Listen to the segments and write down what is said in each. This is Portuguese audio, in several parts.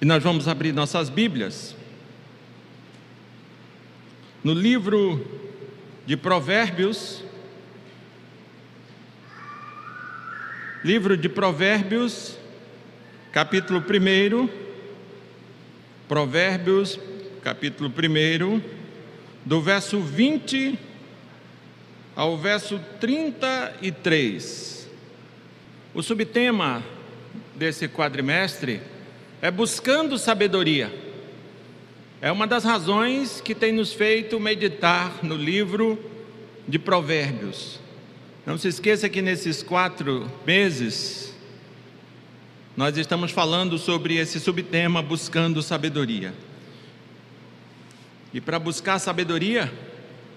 E nós vamos abrir nossas Bíblias no livro de Provérbios, livro de Provérbios, capítulo 1, Provérbios, capítulo 1, do verso 20 ao verso 33. O subtema desse quadrimestre é buscando sabedoria. É uma das razões que tem nos feito meditar no livro de Provérbios. Não se esqueça que nesses quatro meses, nós estamos falando sobre esse subtema buscando sabedoria. E para buscar sabedoria,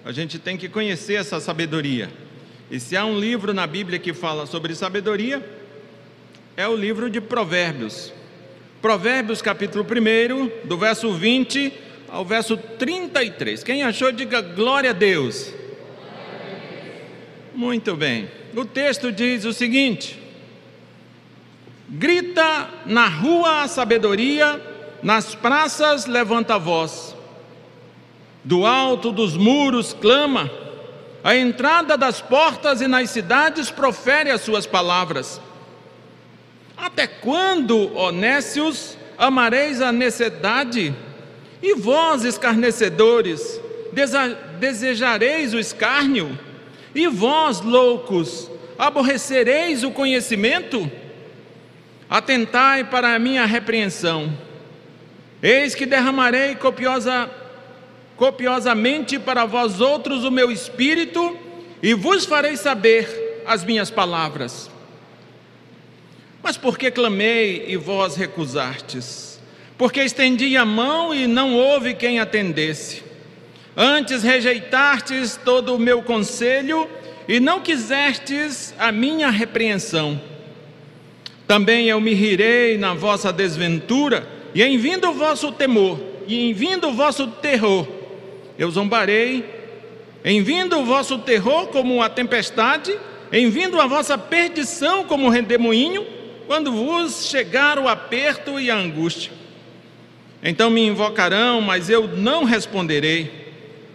a gente tem que conhecer essa sabedoria. E se há um livro na Bíblia que fala sobre sabedoria, é o livro de Provérbios. Provérbios capítulo 1, do verso 20 ao verso 33. Quem achou, diga glória a Deus. Muito bem. O texto diz o seguinte: Grita na rua a sabedoria, nas praças levanta a voz. Do alto dos muros clama, à entrada das portas e nas cidades profere as suas palavras. Até quando, honécios, amareis a necessidade? E vós, escarnecedores, desejareis o escárnio? E vós, loucos, aborrecereis o conhecimento? Atentai para a minha repreensão. Eis que derramarei copiosa, copiosamente para vós outros o meu espírito, e vos farei saber as minhas palavras. Mas por que clamei e vós recusastes? Porque estendi a mão e não houve quem atendesse. Antes rejeitastes todo o meu conselho e não quisestes a minha repreensão. Também eu me rirei na vossa desventura, e em vindo o vosso temor, e em vindo o vosso terror, eu zombarei, em vindo o vosso terror como a tempestade, em vindo a vossa perdição como redemoinho, quando vos chegar o aperto e a angústia. Então me invocarão, mas eu não responderei.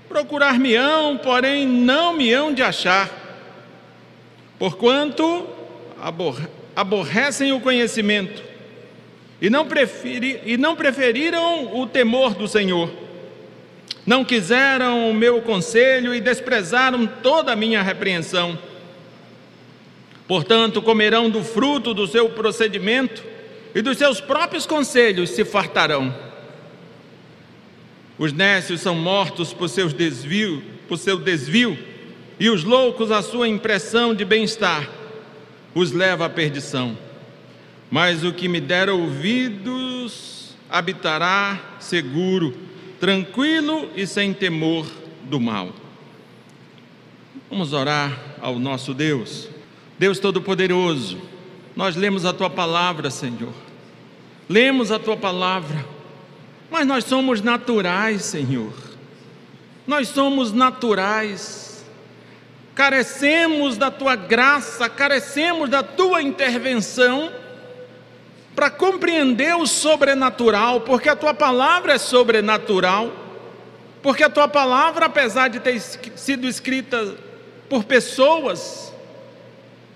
Procurar-me-ão, porém não me hão de achar. Porquanto aborrecem o conhecimento e não, preferi, e não preferiram o temor do Senhor. Não quiseram o meu conselho e desprezaram toda a minha repreensão. Portanto, comerão do fruto do seu procedimento e dos seus próprios conselhos se fartarão. Os nécios são mortos por seus desvio, por seu desvio, e os loucos a sua impressão de bem-estar os leva à perdição. Mas o que me der ouvidos habitará seguro, tranquilo e sem temor do mal. Vamos orar ao nosso Deus. Deus Todo-Poderoso, nós lemos a tua palavra, Senhor. Lemos a tua palavra, mas nós somos naturais, Senhor. Nós somos naturais. Carecemos da tua graça, carecemos da tua intervenção para compreender o sobrenatural, porque a tua palavra é sobrenatural. Porque a tua palavra, apesar de ter sido escrita por pessoas,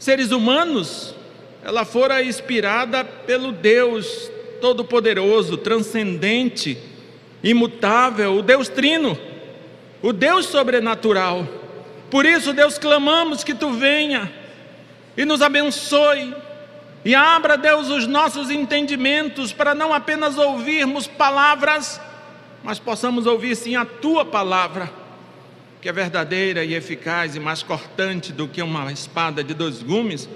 seres humanos, ela fora inspirada pelo Deus Todo-Poderoso, transcendente, imutável, o Deus Trino, o Deus sobrenatural. Por isso, Deus, clamamos que tu venha e nos abençoe. E abra, Deus, os nossos entendimentos para não apenas ouvirmos palavras, mas possamos ouvir sim a tua palavra que é verdadeira e eficaz e mais cortante do que uma espada de dois gumes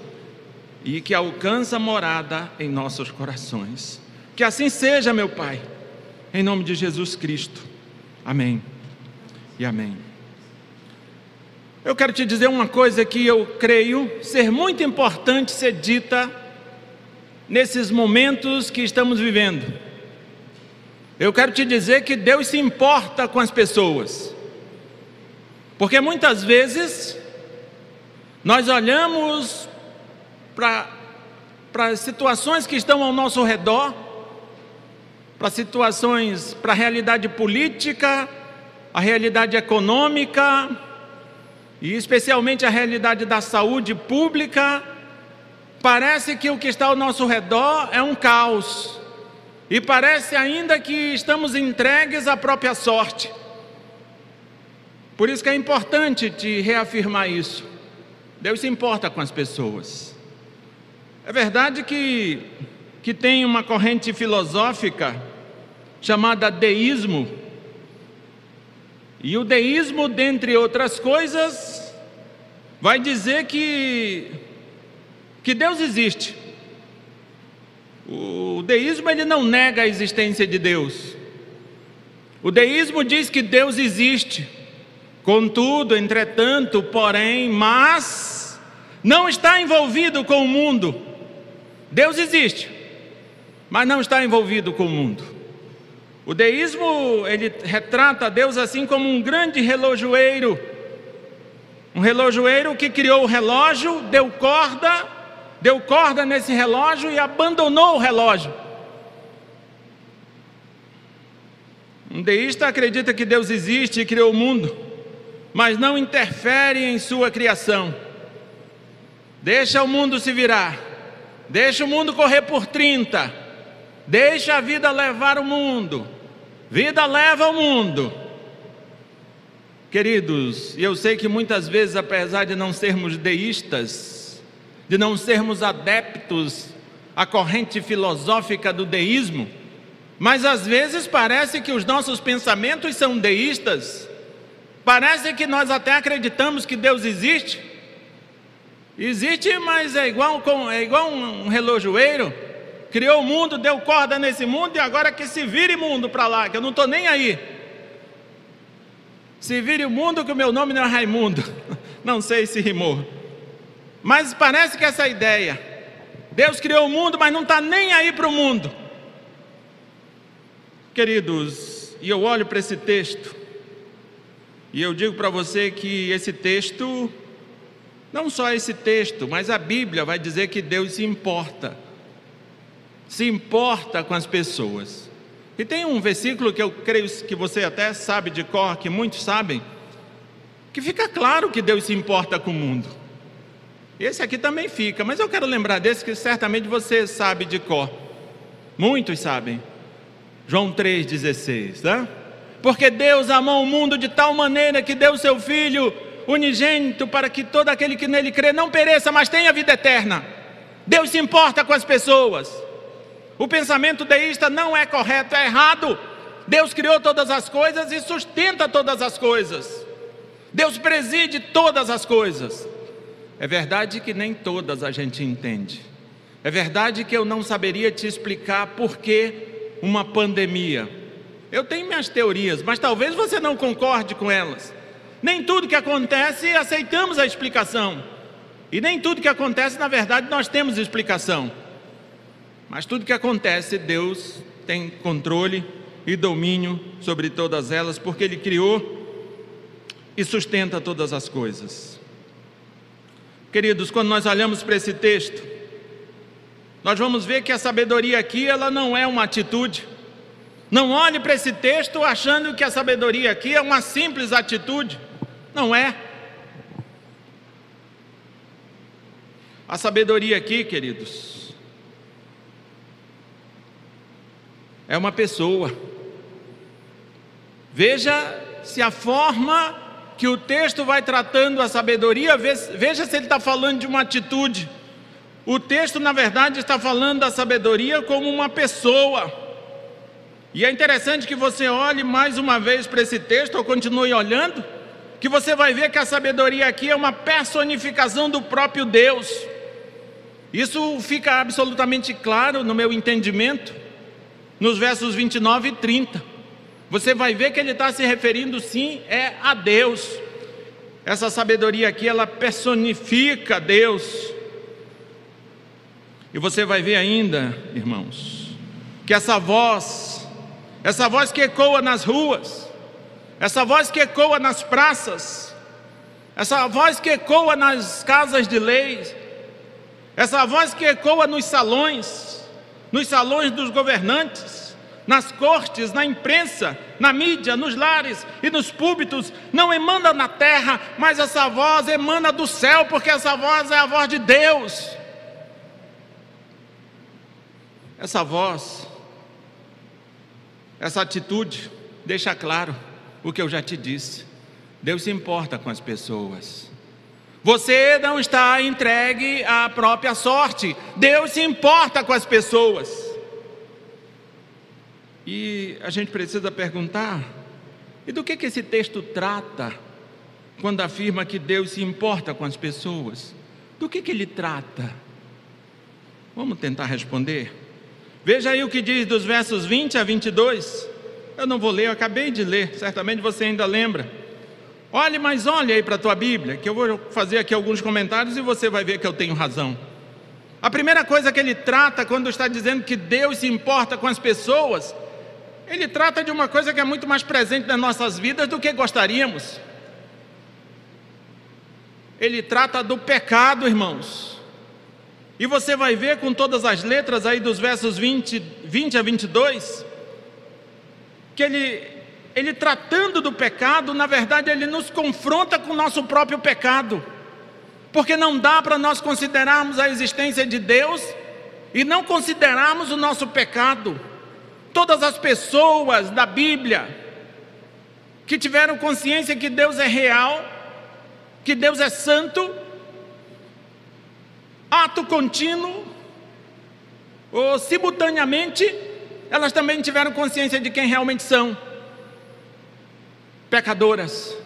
e que alcança morada em nossos corações. Que assim seja, meu Pai, em nome de Jesus Cristo. Amém e amém. Eu quero te dizer uma coisa que eu creio ser muito importante ser dita nesses momentos que estamos vivendo. Eu quero te dizer que Deus se importa com as pessoas. Porque muitas vezes nós olhamos para as situações que estão ao nosso redor para situações, para a realidade política, a realidade econômica e especialmente a realidade da saúde pública, parece que o que está ao nosso redor é um caos. E parece ainda que estamos entregues à própria sorte. Por isso que é importante te reafirmar isso. Deus se importa com as pessoas. É verdade que, que tem uma corrente filosófica chamada deísmo. E o deísmo, dentre outras coisas, vai dizer que, que Deus existe. O deísmo ele não nega a existência de Deus. O deísmo diz que Deus existe. Contudo, entretanto, porém, mas não está envolvido com o mundo. Deus existe, mas não está envolvido com o mundo. O deísmo, ele retrata Deus assim como um grande relojoeiro. Um relojoeiro que criou o relógio, deu corda deu corda nesse relógio e abandonou o relógio. Um deísta acredita que Deus existe e criou o mundo, mas não interfere em sua criação. Deixa o mundo se virar, deixa o mundo correr por 30, deixa a vida levar o mundo, vida leva o mundo. Queridos, eu sei que muitas vezes, apesar de não sermos deístas, de não sermos adeptos à corrente filosófica do deísmo, mas às vezes parece que os nossos pensamentos são deístas, parece que nós até acreditamos que Deus existe. Existe, mas é igual, é igual um relojoeiro, criou o mundo, deu corda nesse mundo e agora que se vire mundo para lá, que eu não estou nem aí. Se vire o mundo, que o meu nome não é Raimundo. Não sei se rimou. Mas parece que essa ideia, Deus criou o mundo, mas não está nem aí para o mundo. Queridos, e eu olho para esse texto, e eu digo para você que esse texto, não só esse texto, mas a Bíblia vai dizer que Deus se importa, se importa com as pessoas. E tem um versículo que eu creio que você até sabe de cor, que muitos sabem, que fica claro que Deus se importa com o mundo. Esse aqui também fica, mas eu quero lembrar desse que certamente você sabe de cor. Muitos sabem. João 3,16, tá? Porque Deus amou o mundo de tal maneira que deu seu Filho unigênito para que todo aquele que nele crê não pereça, mas tenha vida eterna. Deus se importa com as pessoas. O pensamento deísta não é correto, é errado. Deus criou todas as coisas e sustenta todas as coisas. Deus preside todas as coisas. É verdade que nem todas a gente entende. É verdade que eu não saberia te explicar por que uma pandemia. Eu tenho minhas teorias, mas talvez você não concorde com elas. Nem tudo que acontece aceitamos a explicação. E nem tudo que acontece, na verdade, nós temos explicação. Mas tudo que acontece, Deus tem controle e domínio sobre todas elas, porque Ele criou e sustenta todas as coisas. Queridos, quando nós olhamos para esse texto, nós vamos ver que a sabedoria aqui, ela não é uma atitude. Não olhe para esse texto achando que a sabedoria aqui é uma simples atitude. Não é. A sabedoria aqui, queridos, é uma pessoa. Veja se a forma que o texto vai tratando a sabedoria, veja se ele está falando de uma atitude. O texto, na verdade, está falando da sabedoria como uma pessoa. E é interessante que você olhe mais uma vez para esse texto, ou continue olhando, que você vai ver que a sabedoria aqui é uma personificação do próprio Deus. Isso fica absolutamente claro no meu entendimento, nos versos 29 e 30 você vai ver que ele está se referindo sim é a Deus. Essa sabedoria aqui ela personifica Deus. E você vai ver ainda, irmãos, que essa voz, essa voz que ecoa nas ruas, essa voz que ecoa nas praças, essa voz que ecoa nas casas de leis, essa voz que ecoa nos salões, nos salões dos governantes, nas cortes, na imprensa, na mídia, nos lares e nos púlpitos, não emana na terra, mas essa voz emana do céu, porque essa voz é a voz de Deus. Essa voz, essa atitude, deixa claro o que eu já te disse. Deus se importa com as pessoas. Você não está entregue à própria sorte. Deus se importa com as pessoas. E a gente precisa perguntar: e do que, que esse texto trata quando afirma que Deus se importa com as pessoas? Do que, que ele trata? Vamos tentar responder? Veja aí o que diz dos versos 20 a 22. Eu não vou ler, eu acabei de ler, certamente você ainda lembra. Olhe, mas olhe aí para a tua Bíblia, que eu vou fazer aqui alguns comentários e você vai ver que eu tenho razão. A primeira coisa que ele trata quando está dizendo que Deus se importa com as pessoas, ele trata de uma coisa que é muito mais presente nas nossas vidas do que gostaríamos. Ele trata do pecado, irmãos. E você vai ver com todas as letras aí dos versos 20, 20 a 22, que ele, ele tratando do pecado, na verdade, ele nos confronta com o nosso próprio pecado, porque não dá para nós considerarmos a existência de Deus e não considerarmos o nosso pecado. Todas as pessoas da Bíblia que tiveram consciência que Deus é real, que Deus é santo, ato contínuo, ou simultaneamente, elas também tiveram consciência de quem realmente são: pecadoras,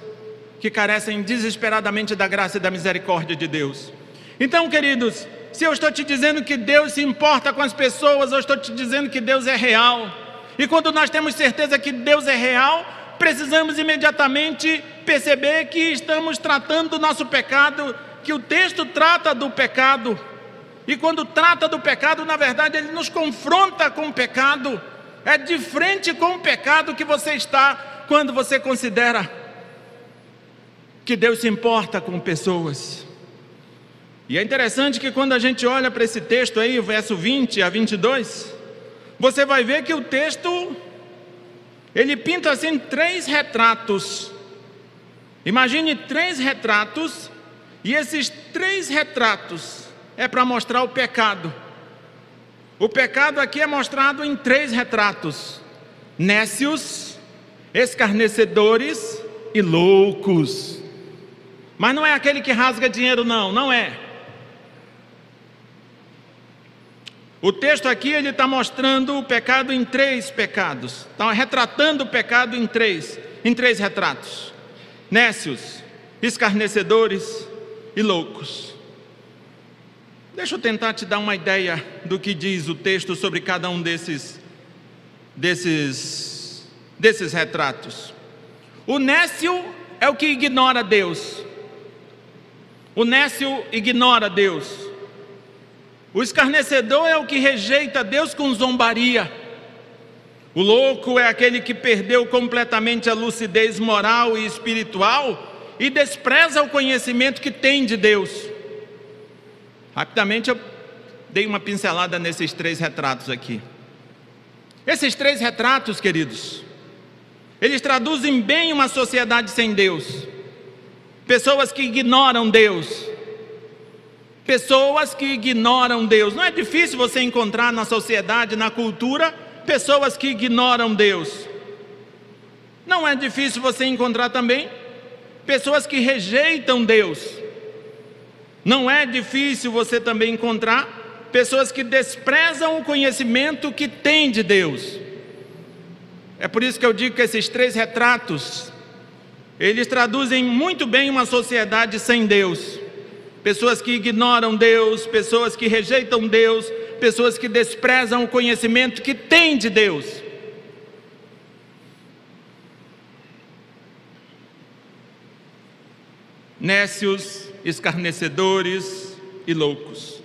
que carecem desesperadamente da graça e da misericórdia de Deus. Então, queridos, se eu estou te dizendo que Deus se importa com as pessoas, eu estou te dizendo que Deus é real. E quando nós temos certeza que Deus é real, precisamos imediatamente perceber que estamos tratando do nosso pecado, que o texto trata do pecado e quando trata do pecado, na verdade, ele nos confronta com o pecado. É de frente com o pecado que você está quando você considera que Deus se importa com pessoas. E é interessante que quando a gente olha para esse texto aí, verso 20 a 22, você vai ver que o texto ele pinta assim três retratos. Imagine três retratos, e esses três retratos é para mostrar o pecado. O pecado aqui é mostrado em três retratos: nécios, escarnecedores e loucos. Mas não é aquele que rasga dinheiro, não, não é. O texto aqui ele está mostrando o pecado em três pecados. Está retratando o pecado em três, em três retratos: nécios, escarnecedores e loucos. Deixa eu tentar te dar uma ideia do que diz o texto sobre cada um desses desses desses retratos. O nécio é o que ignora Deus. O nécio ignora Deus. O escarnecedor é o que rejeita Deus com zombaria. O louco é aquele que perdeu completamente a lucidez moral e espiritual e despreza o conhecimento que tem de Deus. Rapidamente eu dei uma pincelada nesses três retratos aqui. Esses três retratos, queridos, eles traduzem bem uma sociedade sem Deus. Pessoas que ignoram Deus. Pessoas que ignoram Deus. Não é difícil você encontrar na sociedade, na cultura, pessoas que ignoram Deus. Não é difícil você encontrar também pessoas que rejeitam Deus. Não é difícil você também encontrar pessoas que desprezam o conhecimento que têm de Deus. É por isso que eu digo que esses três retratos, eles traduzem muito bem uma sociedade sem Deus. Pessoas que ignoram Deus, pessoas que rejeitam Deus, pessoas que desprezam o conhecimento que têm de Deus. Nécios, escarnecedores e loucos.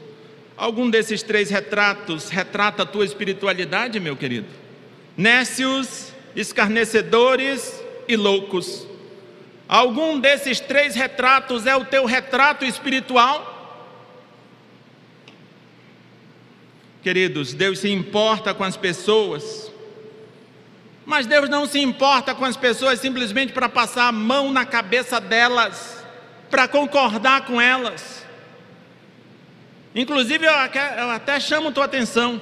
Algum desses três retratos retrata a tua espiritualidade, meu querido? Nécios, escarnecedores e loucos. Algum desses três retratos é o teu retrato espiritual? Queridos, Deus se importa com as pessoas. Mas Deus não se importa com as pessoas simplesmente para passar a mão na cabeça delas, para concordar com elas. Inclusive, eu até chamo tua atenção.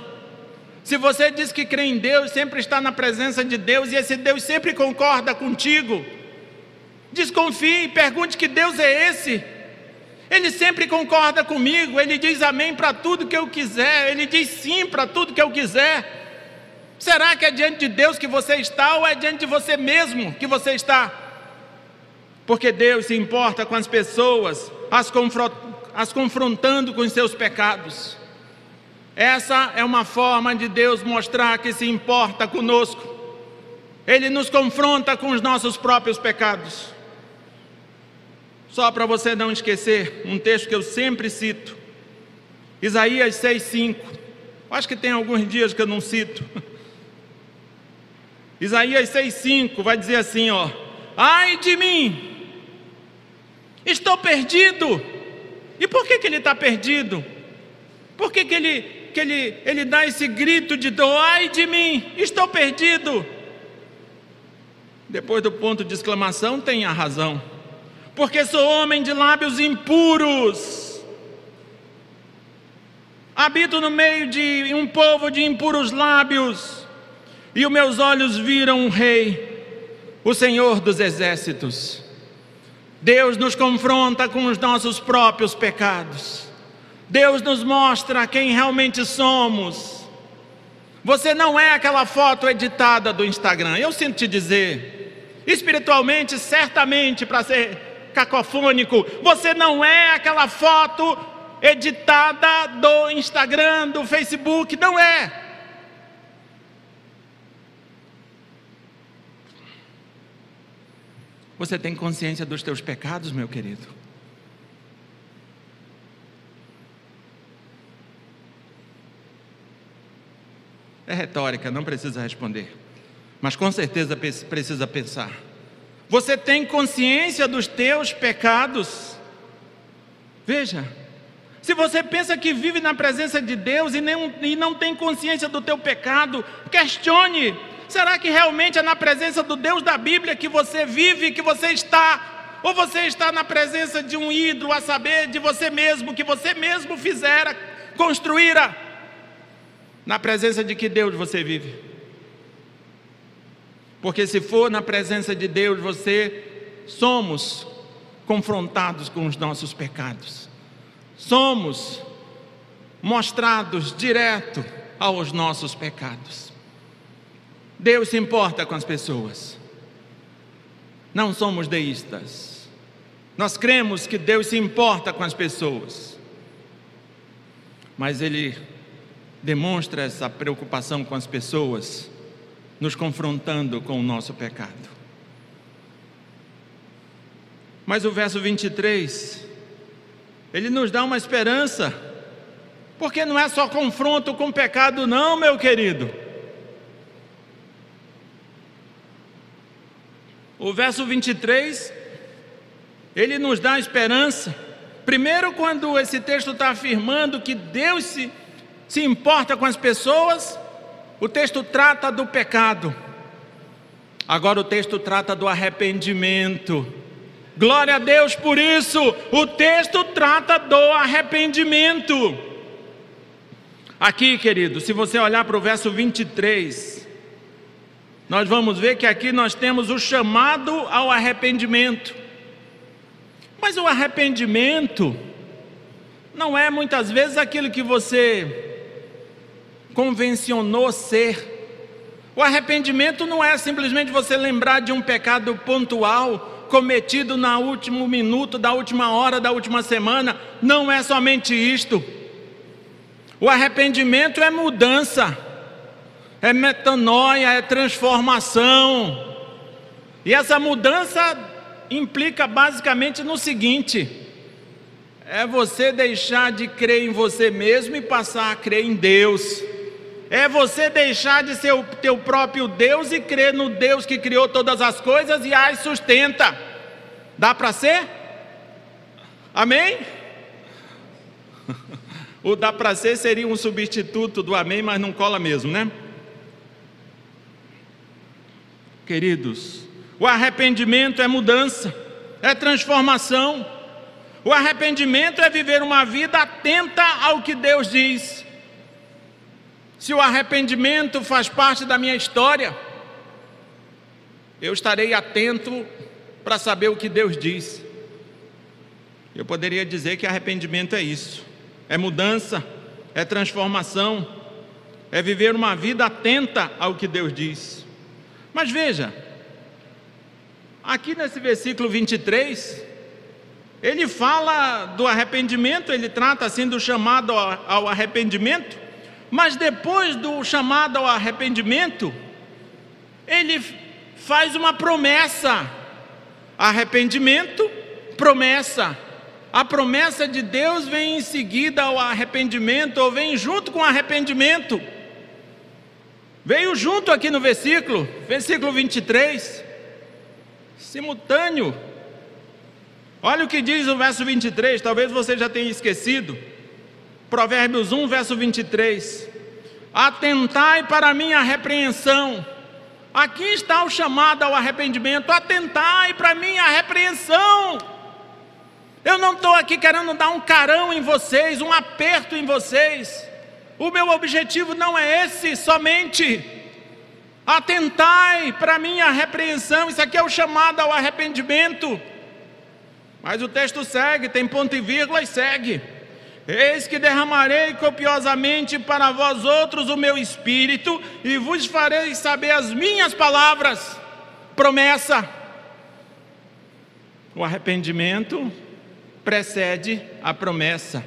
Se você diz que crê em Deus, sempre está na presença de Deus e esse Deus sempre concorda contigo, desconfie, pergunte que Deus é esse. Ele sempre concorda comigo, ele diz amém para tudo que eu quiser, ele diz sim para tudo que eu quiser. Será que é diante de Deus que você está ou é diante de você mesmo que você está? Porque Deus se importa com as pessoas, as, as confrontando com os seus pecados. Essa é uma forma de Deus mostrar que se importa conosco. Ele nos confronta com os nossos próprios pecados. Só para você não esquecer, um texto que eu sempre cito, Isaías 6,5. Acho que tem alguns dias que eu não cito. Isaías 6,5 vai dizer assim: ó, ai de mim, estou perdido. E por que, que ele está perdido? Por que, que ele que ele, ele dá esse grito de dor, ai de mim, estou perdido. Depois do ponto de exclamação, tem a razão, porque sou homem de lábios impuros, habito no meio de um povo de impuros lábios, e os meus olhos viram um rei, o Senhor dos exércitos. Deus nos confronta com os nossos próprios pecados. Deus nos mostra quem realmente somos. Você não é aquela foto editada do Instagram. Eu sinto te dizer, espiritualmente, certamente, para ser cacofônico, você não é aquela foto editada do Instagram, do Facebook, não é. Você tem consciência dos teus pecados, meu querido? É retórica, não precisa responder. Mas com certeza precisa pensar. Você tem consciência dos teus pecados? Veja, se você pensa que vive na presença de Deus e, nem, e não tem consciência do teu pecado, questione: será que realmente é na presença do Deus da Bíblia que você vive, que você está? Ou você está na presença de um ídolo, a saber, de você mesmo, que você mesmo fizera, construíra? Na presença de que Deus você vive? Porque se for na presença de Deus, você somos confrontados com os nossos pecados. Somos mostrados direto aos nossos pecados. Deus se importa com as pessoas. Não somos deístas. Nós cremos que Deus se importa com as pessoas. Mas Ele demonstra essa preocupação com as pessoas, nos confrontando com o nosso pecado. Mas o verso 23, ele nos dá uma esperança, porque não é só confronto com o pecado, não, meu querido. O verso 23, ele nos dá esperança. Primeiro, quando esse texto está afirmando que Deus se se importa com as pessoas, o texto trata do pecado. Agora o texto trata do arrependimento. Glória a Deus por isso. O texto trata do arrependimento. Aqui, querido, se você olhar para o verso 23, nós vamos ver que aqui nós temos o chamado ao arrependimento. Mas o arrependimento não é muitas vezes aquilo que você convencionou ser. O arrependimento não é simplesmente você lembrar de um pecado pontual cometido no último minuto, da última hora, da última semana. Não é somente isto. O arrependimento é mudança, é metanoia, é transformação. E essa mudança implica basicamente no seguinte: é você deixar de crer em você mesmo e passar a crer em Deus é você deixar de ser o teu próprio Deus e crer no Deus que criou todas as coisas e as sustenta. Dá para ser? Amém? O dá para ser seria um substituto do amém, mas não cola mesmo, né? Queridos, o arrependimento é mudança, é transformação. O arrependimento é viver uma vida atenta ao que Deus diz. Se o arrependimento faz parte da minha história, eu estarei atento para saber o que Deus diz. Eu poderia dizer que arrependimento é isso: é mudança, é transformação, é viver uma vida atenta ao que Deus diz. Mas veja, aqui nesse versículo 23, ele fala do arrependimento, ele trata assim do chamado ao arrependimento, mas depois do chamado ao arrependimento, ele faz uma promessa. Arrependimento, promessa. A promessa de Deus vem em seguida ao arrependimento, ou vem junto com o arrependimento. Veio junto aqui no versículo, versículo 23, simultâneo. Olha o que diz o verso 23, talvez você já tenha esquecido. Provérbios 1, verso 23. Atentai para a minha repreensão. Aqui está o chamado ao arrependimento. Atentai para a minha repreensão. Eu não estou aqui querendo dar um carão em vocês, um aperto em vocês. O meu objetivo não é esse somente. Atentai para minha repreensão. Isso aqui é o chamado ao arrependimento. Mas o texto segue, tem ponto e vírgula e segue. Eis que derramarei copiosamente para vós outros o meu espírito e vos farei saber as minhas palavras. Promessa. O arrependimento precede a promessa.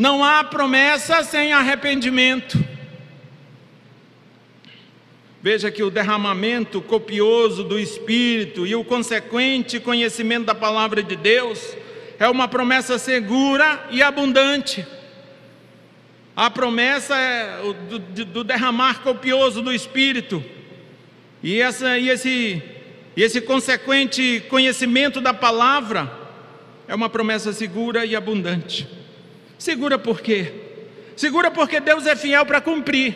Não há promessa sem arrependimento. Veja que o derramamento copioso do Espírito e o consequente conhecimento da palavra de Deus é uma promessa segura e abundante. A promessa é do, derramar copioso do Espírito e, essa, e, esse, e esse consequente conhecimento da palavra é uma promessa segura e abundante. Segura por quê? Segura porque Deus é fiel para cumprir.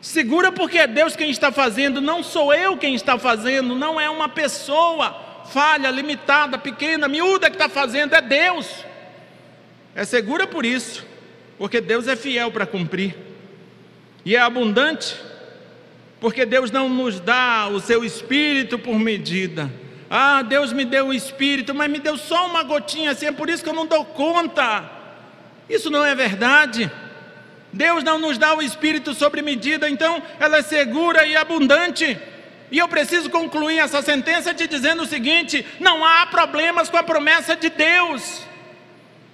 Segura porque é Deus quem está fazendo, não sou eu quem está fazendo, não é uma pessoa falha, limitada, pequena, miúda que está fazendo, é Deus. É segura por isso, porque Deus é fiel para cumprir. E é abundante, porque Deus não nos dá o seu espírito por medida. Ah, Deus me deu o espírito, mas me deu só uma gotinha assim, é por isso que eu não dou conta. Isso não é verdade. Deus não nos dá o espírito sobre medida, então ela é segura e abundante. E eu preciso concluir essa sentença te dizendo o seguinte: não há problemas com a promessa de Deus.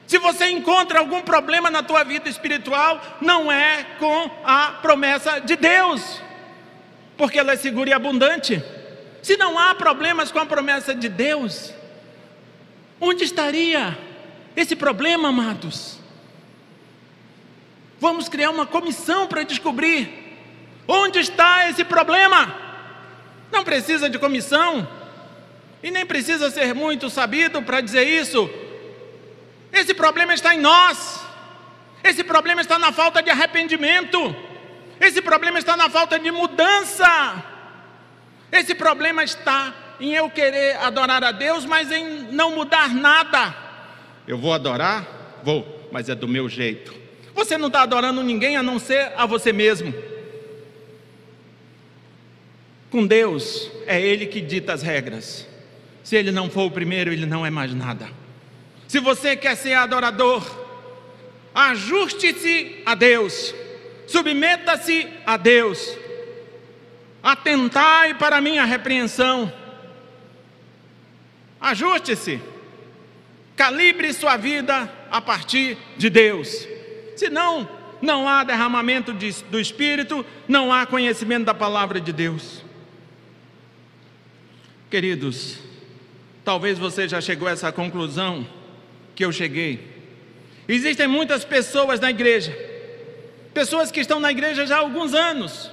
Se você encontra algum problema na tua vida espiritual, não é com a promessa de Deus, porque ela é segura e abundante. Se não há problemas com a promessa de Deus, onde estaria esse problema, amados? Vamos criar uma comissão para descobrir onde está esse problema. Não precisa de comissão e nem precisa ser muito sabido para dizer isso. Esse problema está em nós. Esse problema está na falta de arrependimento. Esse problema está na falta de mudança. Esse problema está em eu querer adorar a Deus, mas em não mudar nada. Eu vou adorar? Vou, mas é do meu jeito. Você não está adorando ninguém a não ser a você mesmo. Com Deus, é Ele que dita as regras. Se Ele não for o primeiro, Ele não é mais nada. Se você quer ser adorador, ajuste-se a Deus, submeta-se a Deus, atentai para a minha repreensão, ajuste-se, calibre sua vida a partir de Deus. Senão, não há derramamento de, do Espírito, não há conhecimento da palavra de Deus. Queridos, talvez você já chegou a essa conclusão que eu cheguei. Existem muitas pessoas na igreja, pessoas que estão na igreja já há alguns anos,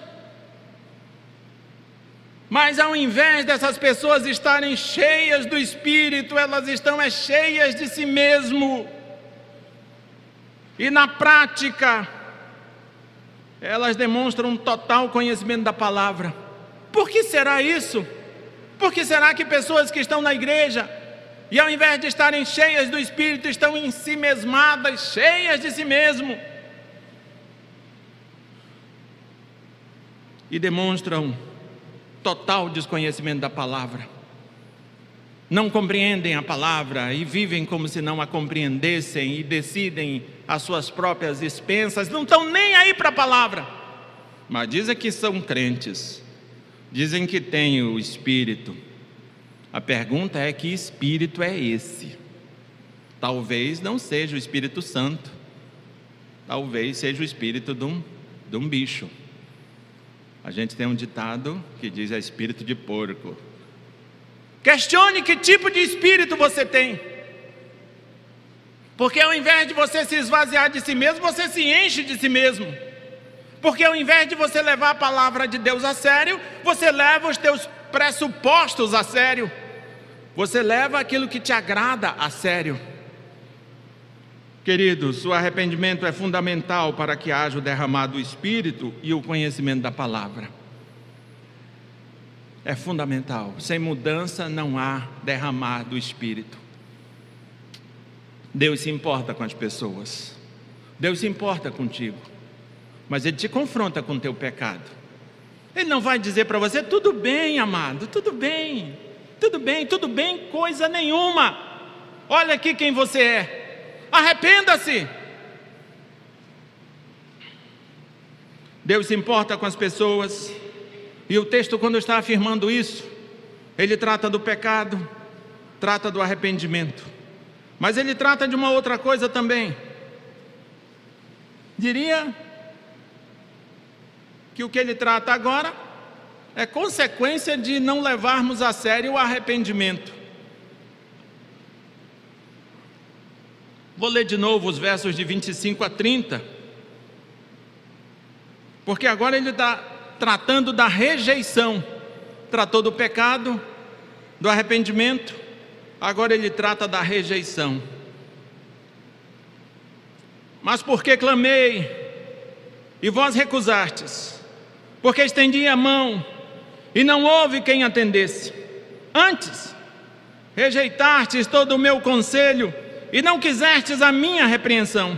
mas ao invés dessas pessoas estarem cheias do Espírito, elas estão é, cheias de si mesmo e na prática, elas demonstram um total conhecimento da palavra, Por que será isso? Por que será que pessoas que estão na igreja e ao invés de estarem cheias do Espírito, estão em si mesmadas, cheias de si mesmo? E demonstram total desconhecimento da palavra. Não compreendem a palavra e vivem como se não a compreendessem e decidem as suas próprias expensas, não estão nem aí para a palavra. Mas dizem que são crentes, dizem que têm o Espírito. A pergunta é: que Espírito é esse? Talvez não seja o Espírito Santo, talvez seja o espírito de um, de um bicho. A gente tem um ditado que diz é espírito de porco. Questione que tipo de espírito você tem. Porque ao invés de você se esvaziar de si mesmo, você se enche de si mesmo. Porque ao invés de você levar a palavra de Deus a sério, você leva os teus pressupostos a sério. Você leva aquilo que te agrada a sério. Queridos, o arrependimento é fundamental para que haja o derramado do Espírito e o conhecimento da palavra. É fundamental. Sem mudança não há derramar do Espírito. Deus se importa com as pessoas. Deus se importa contigo. Mas Ele te confronta com o teu pecado. Ele não vai dizer para você, tudo bem, amado, tudo bem, tudo bem, tudo bem, coisa nenhuma. Olha aqui quem você é arrependa-se. Deus se importa com as pessoas, e o texto, quando está afirmando isso, ele trata do pecado, trata do arrependimento, mas ele trata de uma outra coisa também. Diria que o que ele trata agora é consequência de não levarmos a sério o arrependimento. Vou ler de novo os versos de 25 a 30, porque agora ele está tratando da rejeição, tratou do pecado, do arrependimento, agora ele trata da rejeição. Mas porque clamei e vós recusastes, porque estendi a mão e não houve quem atendesse. Antes, rejeitastes todo o meu conselho e não quisestes a minha repreensão.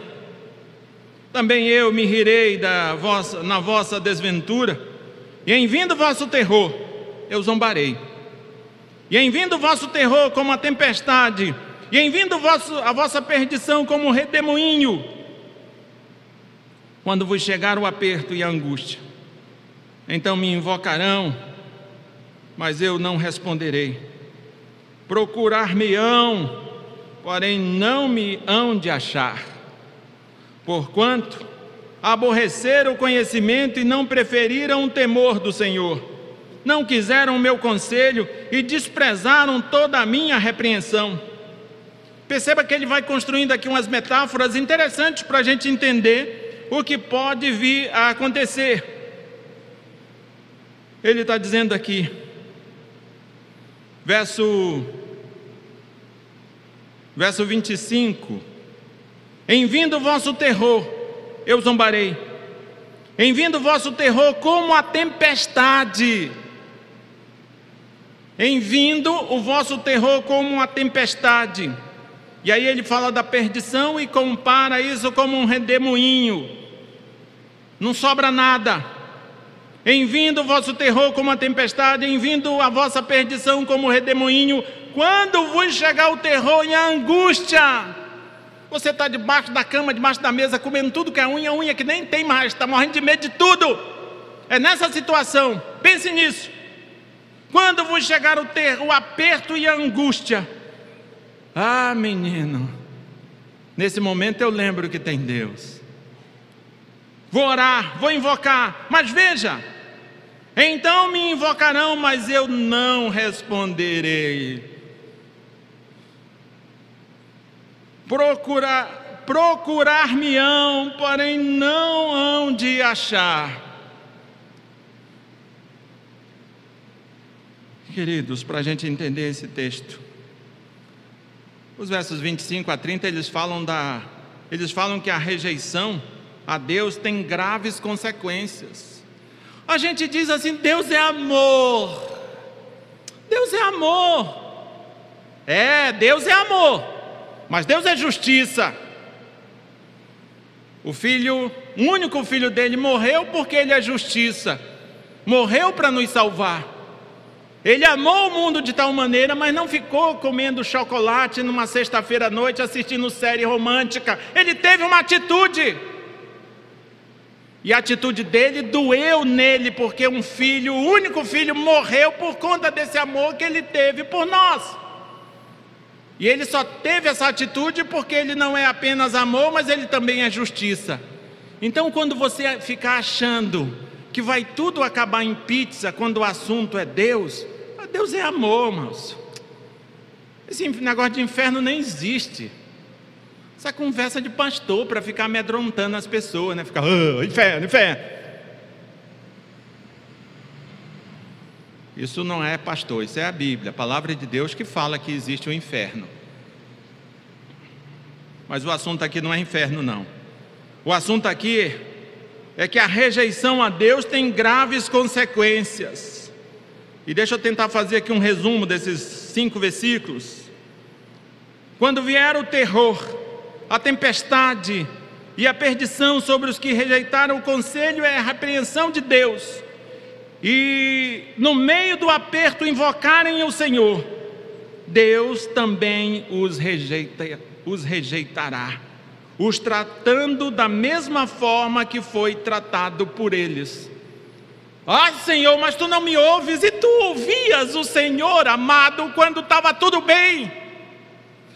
Também eu me rirei da vossa, na vossa desventura, e em vindo vosso terror, eu zombarei. E em vindo vosso terror como a tempestade, e em vindo vosso, a vossa perdição como um redemoinho, quando vos chegar o aperto e a angústia, então me invocarão, mas eu não responderei. Procurar-me-ão, porém não me hão de achar. Porquanto aborreceram o conhecimento e não preferiram o temor do Senhor, não quiseram o meu conselho e desprezaram toda a minha repreensão. Perceba que ele vai construindo aqui umas metáforas interessantes para a gente entender o que pode vir a acontecer. Ele está dizendo aqui, verso Verso 25: Em vindo o vosso terror, eu zombarei. Em vindo vosso terror, como a tempestade. Em vindo o vosso terror, como uma tempestade. E aí ele fala da perdição e compara isso como um redemoinho. Não sobra nada. Em vindo o vosso terror como a tempestade, em vindo a vossa perdição como redemoinho, quando vos chegar o terror e a angústia, você está debaixo da cama, debaixo da mesa, comendo tudo que é unha, unha que nem tem mais, está morrendo de medo de tudo. É nessa situação, pense nisso. Quando vos chegar o, ter, o aperto e a angústia, ah, menino, nesse momento eu lembro que tem Deus. Vou orar, vou invocar, mas veja, então me invocarão, mas eu não responderei. Procurar, procurar-me-ão, porém não hão de achar. Queridos, para a gente entender esse texto, os versos 25 a 30 eles falam da, eles falam que a rejeição a Deus tem graves consequências. A gente diz assim: Deus é amor. Deus é amor. É, Deus é amor. Mas Deus é justiça. O filho, o único filho dele morreu porque ele é justiça. Morreu para nos salvar. Ele amou o mundo de tal maneira, mas não ficou comendo chocolate numa sexta-feira à noite assistindo série romântica. Ele teve uma atitude. E a atitude dele doeu nele, porque um filho, o único filho, morreu por conta desse amor que ele teve por nós. E ele só teve essa atitude porque ele não é apenas amor, mas ele também é justiça. Então, quando você ficar achando que vai tudo acabar em pizza quando o assunto é Deus, Deus é amor, irmãos. Esse negócio de inferno nem existe. Essa conversa de pastor para ficar amedrontando as pessoas, né? Ficar, oh, inferno, inferno. Isso não é pastor, isso é a Bíblia, a palavra de Deus que fala que existe o um inferno. Mas o assunto aqui não é inferno, não. O assunto aqui é que a rejeição a Deus tem graves consequências. E deixa eu tentar fazer aqui um resumo desses cinco versículos. Quando vier o terror, a tempestade e a perdição sobre os que rejeitaram o conselho é a repreensão de Deus. E no meio do aperto invocarem o Senhor, Deus também os, rejeita, os rejeitará, os tratando da mesma forma que foi tratado por eles. Ah, Senhor, mas tu não me ouves e tu ouvias o Senhor amado quando estava tudo bem.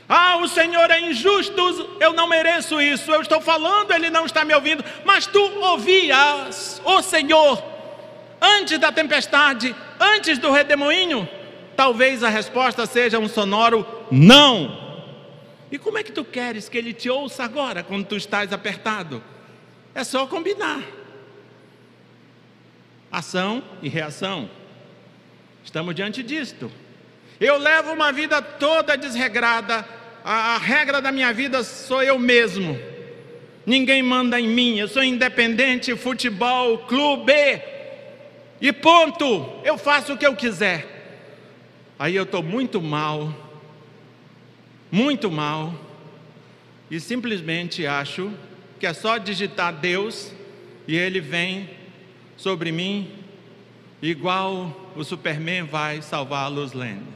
Ah, o Senhor é injusto, eu não mereço isso. Eu estou falando, ele não está me ouvindo. Mas tu ouvias, o Senhor, antes da tempestade, antes do redemoinho? Talvez a resposta seja um sonoro não. E como é que tu queres que ele te ouça agora, quando tu estás apertado? É só combinar. Ação e reação. Estamos diante disto. Eu levo uma vida toda desregrada, a, a regra da minha vida sou eu mesmo. Ninguém manda em mim, eu sou independente, futebol, clube. E ponto, eu faço o que eu quiser. Aí eu estou muito mal, muito mal, e simplesmente acho que é só digitar Deus e ele vem sobre mim, igual o Superman vai salvar a Luz Lane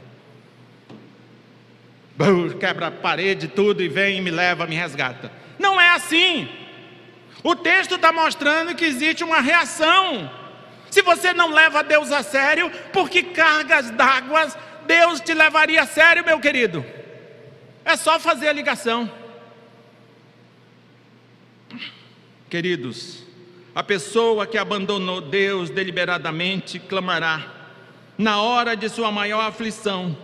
quebra a parede, tudo, e vem e me leva, me resgata. Não é assim. O texto está mostrando que existe uma reação. Se você não leva Deus a sério, por que cargas d'água Deus te levaria a sério, meu querido? É só fazer a ligação. Queridos, a pessoa que abandonou Deus deliberadamente clamará, na hora de sua maior aflição,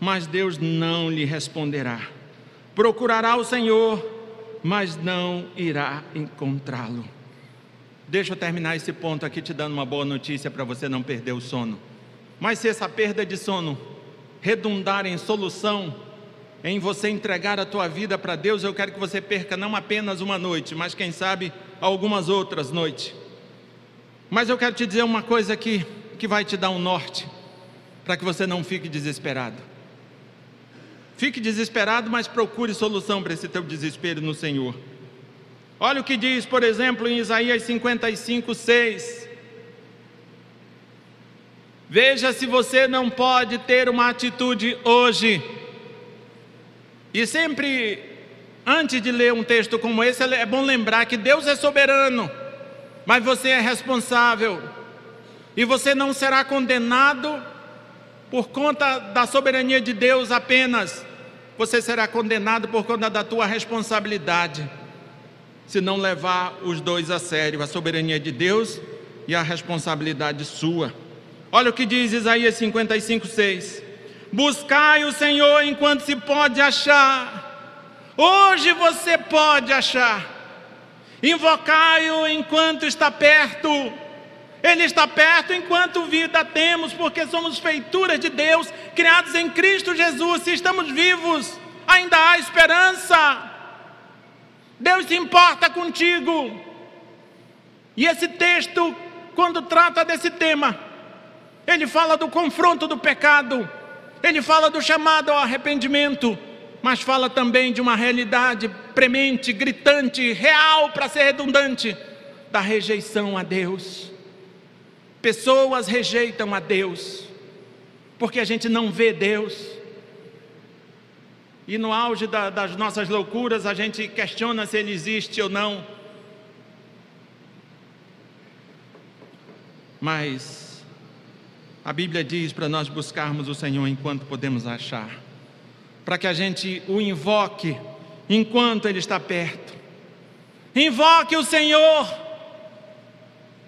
mas Deus não lhe responderá. Procurará o Senhor, mas não irá encontrá-lo. Deixa eu terminar esse ponto aqui te dando uma boa notícia para você não perder o sono. Mas se essa perda de sono redundar em solução, em você entregar a tua vida para Deus, eu quero que você perca não apenas uma noite, mas quem sabe algumas outras noites. Mas eu quero te dizer uma coisa aqui que vai te dar um norte, para que você não fique desesperado. Fique desesperado, mas procure solução para esse teu desespero no Senhor. Olha o que diz, por exemplo, em Isaías 55, 6. Veja se você não pode ter uma atitude hoje. E sempre, antes de ler um texto como esse, é bom lembrar que Deus é soberano, mas você é responsável. E você não será condenado por conta da soberania de Deus apenas, você será condenado por conta da tua responsabilidade, se não levar os dois a sério, a soberania de Deus e a responsabilidade sua. Olha o que diz Isaías 55, 6. Buscai o Senhor enquanto se pode achar. Hoje você pode achar. Invocai-o enquanto está perto. Ele está perto enquanto vida temos, porque somos feituras de Deus, criados em Cristo Jesus. Se estamos vivos, ainda há esperança. Deus se importa contigo. E esse texto quando trata desse tema. Ele fala do confronto do pecado, ele fala do chamado ao arrependimento, mas fala também de uma realidade premente, gritante, real, para ser redundante, da rejeição a Deus. Pessoas rejeitam a Deus, porque a gente não vê Deus. E no auge da, das nossas loucuras, a gente questiona se Ele existe ou não. Mas a Bíblia diz para nós buscarmos o Senhor enquanto podemos achar, para que a gente o invoque enquanto Ele está perto. Invoque o Senhor,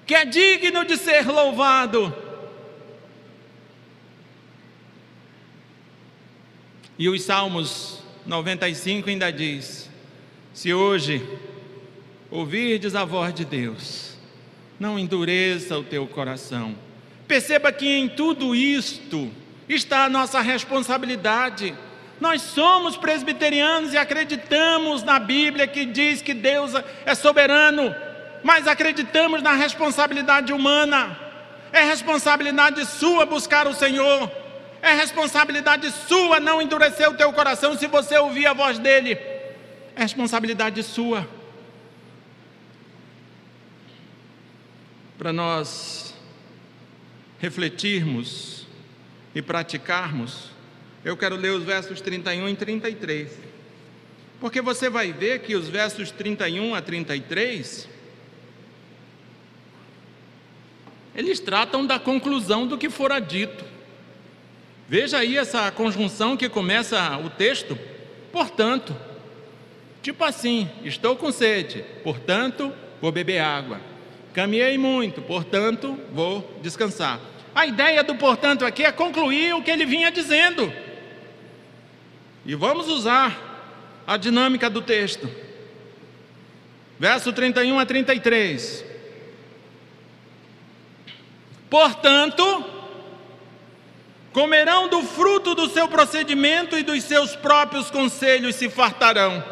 que é digno de ser louvado. E os Salmos 95 ainda diz: Se hoje ouvirdes a voz de Deus, não endureça o teu coração. Perceba que em tudo isto está a nossa responsabilidade. Nós somos presbiterianos e acreditamos na Bíblia que diz que Deus é soberano, mas acreditamos na responsabilidade humana. É responsabilidade sua buscar o Senhor. É responsabilidade sua não endurecer o teu coração se você ouvir a voz dele. É responsabilidade sua. para nós refletirmos e praticarmos, eu quero ler os versos 31 e 33. Porque você vai ver que os versos 31 a 33 eles tratam da conclusão do que fora dito. Veja aí essa conjunção que começa o texto. Portanto, tipo assim, estou com sede, portanto, vou beber água. Caminhei muito, portanto, vou descansar. A ideia do portanto aqui é concluir o que ele vinha dizendo. E vamos usar a dinâmica do texto. Verso 31 a 33. Portanto, comerão do fruto do seu procedimento e dos seus próprios conselhos se fartarão.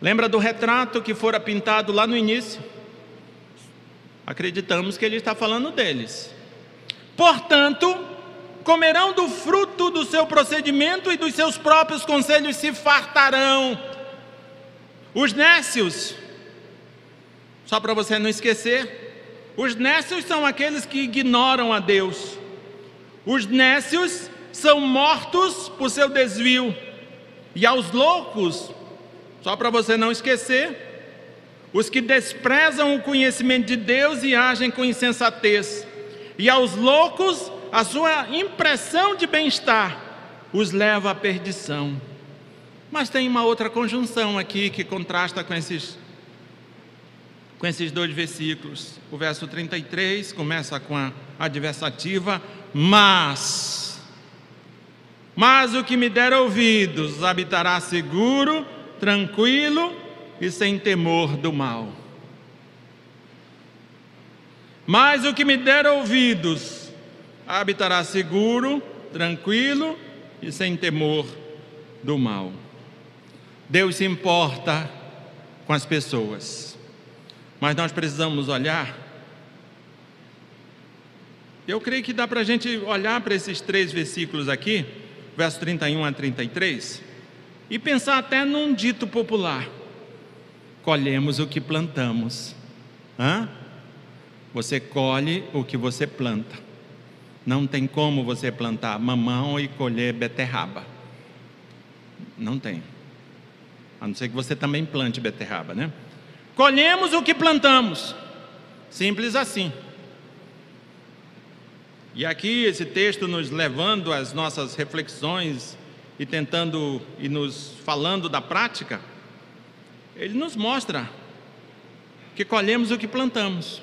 Lembra do retrato que fora pintado lá no início? Acreditamos que ele está falando deles. Portanto, comerão do fruto do seu procedimento e dos seus próprios conselhos se fartarão. Os nécios, só para você não esquecer, os nécios são aqueles que ignoram a Deus. Os nécios são mortos por seu desvio. E aos loucos, só para você não esquecer, os que desprezam o conhecimento de Deus e agem com insensatez, e aos loucos a sua impressão de bem-estar os leva à perdição. Mas tem uma outra conjunção aqui que contrasta com esses com esses dois versículos. O verso 33 começa com a adversativa, mas mas o que me der ouvidos habitará seguro, tranquilo e sem temor do mal. Mas o que me der ouvidos habitará seguro, tranquilo e sem temor do mal. Deus se importa com as pessoas, mas nós precisamos olhar. Eu creio que dá para a gente olhar para esses três versículos aqui, verso 31 a 33, e pensar até num dito popular colhemos o que plantamos. Hã? Você colhe o que você planta. Não tem como você plantar mamão e colher beterraba. Não tem. A não ser que você também plante beterraba, né? Colhemos o que plantamos. Simples assim. E aqui esse texto nos levando às nossas reflexões e tentando e nos falando da prática ele nos mostra que colhemos o que plantamos.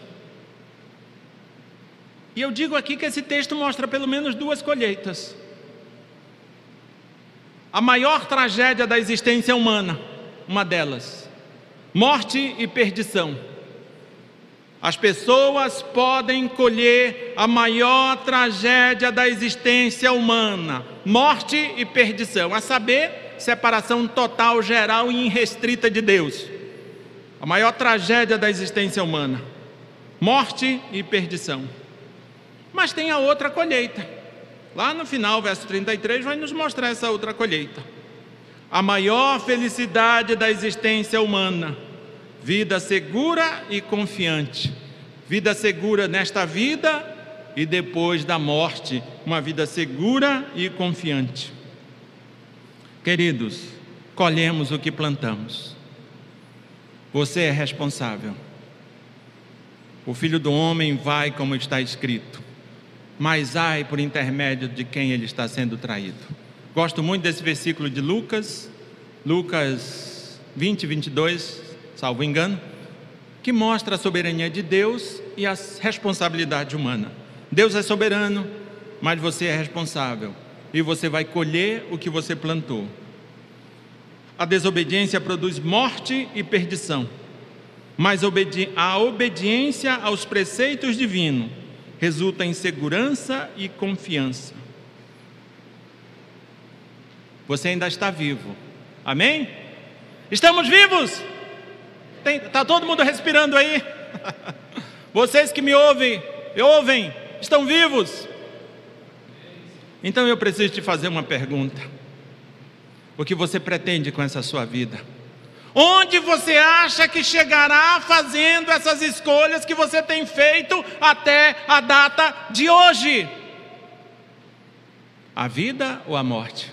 E eu digo aqui que esse texto mostra pelo menos duas colheitas. A maior tragédia da existência humana, uma delas, morte e perdição. As pessoas podem colher a maior tragédia da existência humana, morte e perdição, a saber, separação total, geral e irrestrita de Deus. A maior tragédia da existência humana. morte e perdição. Mas tem a outra colheita. Lá no final, verso 33, vai nos mostrar essa outra colheita. A maior felicidade da existência humana, vida segura e confiante. Vida segura nesta vida e depois da morte, uma vida segura e confiante. Queridos, colhemos o que plantamos. Você é responsável. O filho do homem vai como está escrito mas ai por intermédio de quem ele está sendo traído. Gosto muito desse versículo de Lucas, Lucas 20, 22, salvo engano, que mostra a soberania de Deus e a responsabilidade humana. Deus é soberano, mas você é responsável e você vai colher o que você plantou. A desobediência produz morte e perdição, mas a obediência aos preceitos divinos resulta em segurança e confiança. Você ainda está vivo. Amém? Estamos vivos? Está todo mundo respirando aí? Vocês que me ouvem, ouvem, estão vivos? Então eu preciso te fazer uma pergunta. O que você pretende com essa sua vida? Onde você acha que chegará fazendo essas escolhas que você tem feito até a data de hoje? A vida ou a morte?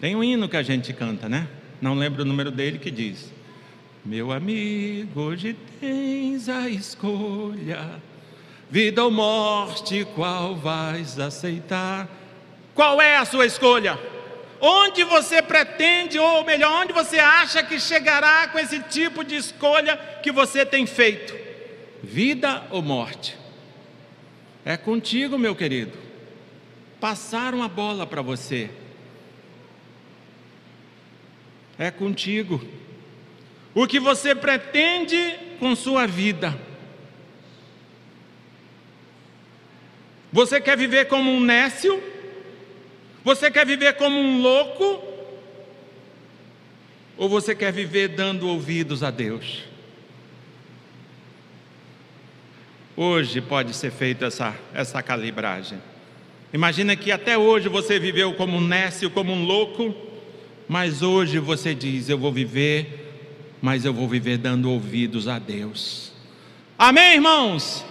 Tem um hino que a gente canta, né? Não lembro o número dele que diz: Meu amigo, hoje tens a escolha, vida ou morte, qual vais aceitar? Qual é a sua escolha? Onde você pretende, ou melhor, onde você acha que chegará com esse tipo de escolha que você tem feito? Vida ou morte? É contigo, meu querido. Passaram a bola para você. É contigo. O que você pretende com sua vida? Você quer viver como um nécio? Você quer viver como um louco? Ou você quer viver dando ouvidos a Deus? Hoje pode ser feita essa, essa calibragem. Imagina que até hoje você viveu como um nécio, como um louco, mas hoje você diz: Eu vou viver, mas eu vou viver dando ouvidos a Deus. Amém, irmãos?